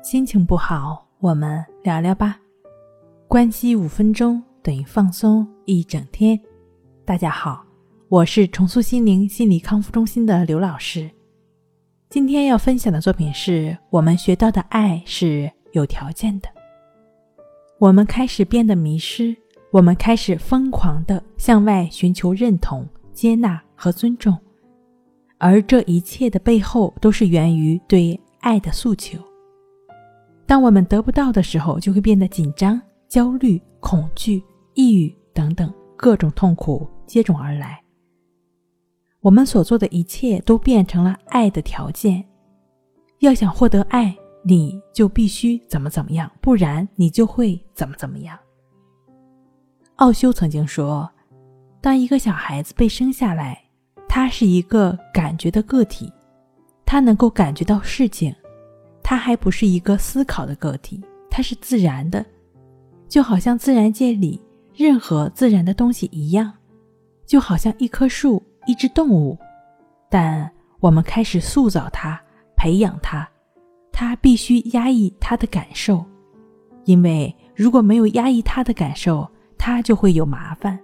心情不好，我们聊聊吧。关系五分钟等于放松一整天。大家好，我是重塑心灵心理康复中心的刘老师。今天要分享的作品是我们学到的爱是有条件的。我们开始变得迷失，我们开始疯狂的向外寻求认同、接纳和尊重，而这一切的背后都是源于对爱的诉求。当我们得不到的时候，就会变得紧张、焦虑、恐惧、抑郁等等各种痛苦接踵而来。我们所做的一切都变成了爱的条件。要想获得爱，你就必须怎么怎么样，不然你就会怎么怎么样。奥修曾经说：“当一个小孩子被生下来，他是一个感觉的个体，他能够感觉到事情。”它还不是一个思考的个体，它是自然的，就好像自然界里任何自然的东西一样，就好像一棵树、一只动物。但我们开始塑造它、培养它，它必须压抑它的感受，因为如果没有压抑它的感受，它就会有麻烦。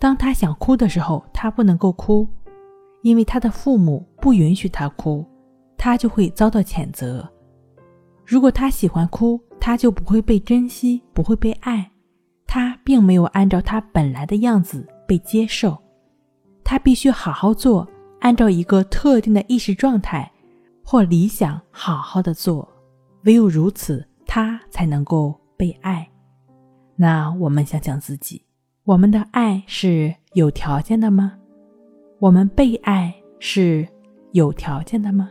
当他想哭的时候，他不能够哭，因为他的父母不允许他哭。他就会遭到谴责。如果他喜欢哭，他就不会被珍惜，不会被爱。他并没有按照他本来的样子被接受。他必须好好做，按照一个特定的意识状态或理想好好的做。唯有如此，他才能够被爱。那我们想想自己，我们的爱是有条件的吗？我们被爱是有条件的吗？